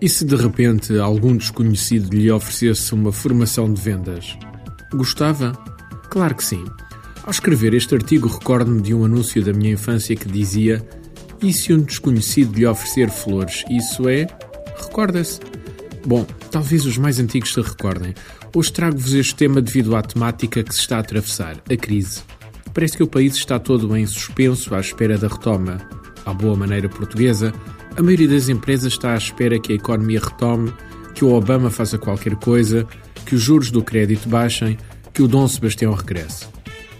E se de repente algum desconhecido lhe oferecesse uma formação de vendas? Gostava? Claro que sim. Ao escrever este artigo, recordo-me de um anúncio da minha infância que dizia: E se um desconhecido lhe oferecer flores? Isso é? Recorda-se? Bom, talvez os mais antigos se recordem. Hoje trago-vos este tema devido à temática que se está a atravessar, a crise. Parece que o país está todo em suspenso à espera da retoma. À boa maneira portuguesa, a maioria das empresas está à espera que a economia retome, que o Obama faça qualquer coisa, que os juros do crédito baixem, que o Dom Sebastião regresse.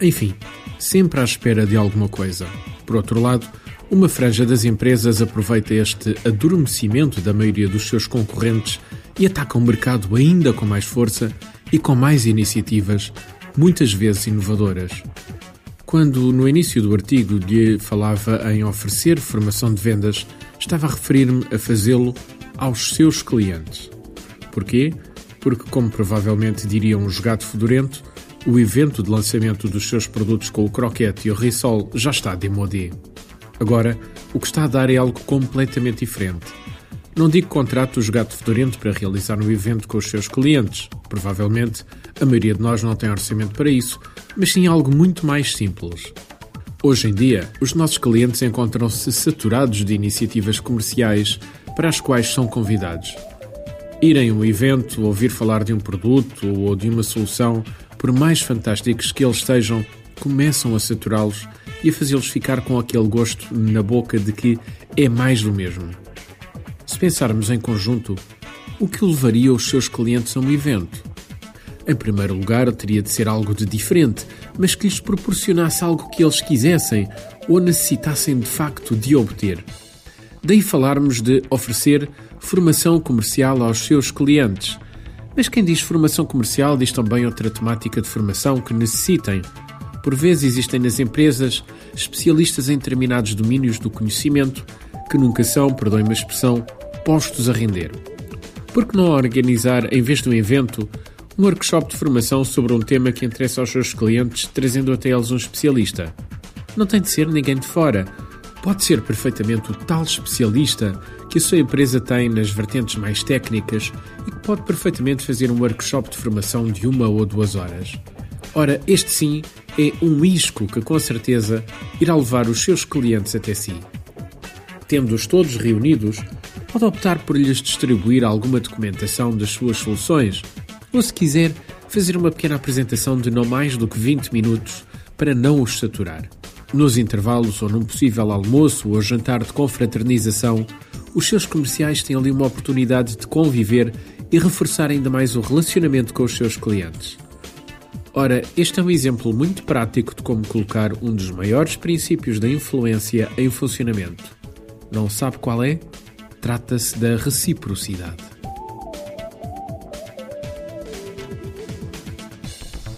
Enfim, sempre à espera de alguma coisa. Por outro lado, uma franja das empresas aproveita este adormecimento da maioria dos seus concorrentes e ataca o mercado ainda com mais força e com mais iniciativas, muitas vezes inovadoras. Quando no início do artigo lhe falava em oferecer formação de vendas, estava a referir-me a fazê-lo aos seus clientes. Porquê? Porque, como provavelmente diriam um jogado fedorento, o evento de lançamento dos seus produtos com o croquete e o risol já está demodé. Agora, o que está a dar é algo completamente diferente. Não digo contrato o jogado fedorento para realizar um evento com os seus clientes. Provavelmente, a maioria de nós não tem orçamento para isso, mas sim algo muito mais simples. Hoje em dia, os nossos clientes encontram-se saturados de iniciativas comerciais para as quais são convidados. Irem a um evento, ouvir falar de um produto ou de uma solução por mais fantásticos que eles sejam, começam a saturá-los e a fazê-los ficar com aquele gosto na boca de que é mais do mesmo. Se pensarmos em conjunto, o que levaria os seus clientes a um evento? Em primeiro lugar, teria de ser algo de diferente, mas que lhes proporcionasse algo que eles quisessem ou necessitassem de facto de obter. Daí falarmos de oferecer formação comercial aos seus clientes, mas quem diz formação comercial diz também outra temática de formação que necessitem. Por vezes existem nas empresas especialistas em determinados domínios do conhecimento que nunca são, perdoem-me a expressão, postos a render. Por que não organizar, em vez de um evento, um workshop de formação sobre um tema que interessa aos seus clientes, trazendo até eles um especialista? Não tem de ser ninguém de fora. Pode ser perfeitamente o tal especialista que a sua empresa tem nas vertentes mais técnicas e que pode perfeitamente fazer um workshop de formação de uma ou duas horas. Ora, este sim é um isco que com certeza irá levar os seus clientes até si. Tendo-os todos reunidos, pode optar por lhes distribuir alguma documentação das suas soluções, ou se quiser, fazer uma pequena apresentação de não mais do que 20 minutos para não os saturar. Nos intervalos ou num possível almoço ou jantar de confraternização, os seus comerciais têm ali uma oportunidade de conviver e reforçar ainda mais o relacionamento com os seus clientes. Ora, este é um exemplo muito prático de como colocar um dos maiores princípios da influência em funcionamento. Não sabe qual é? Trata-se da reciprocidade.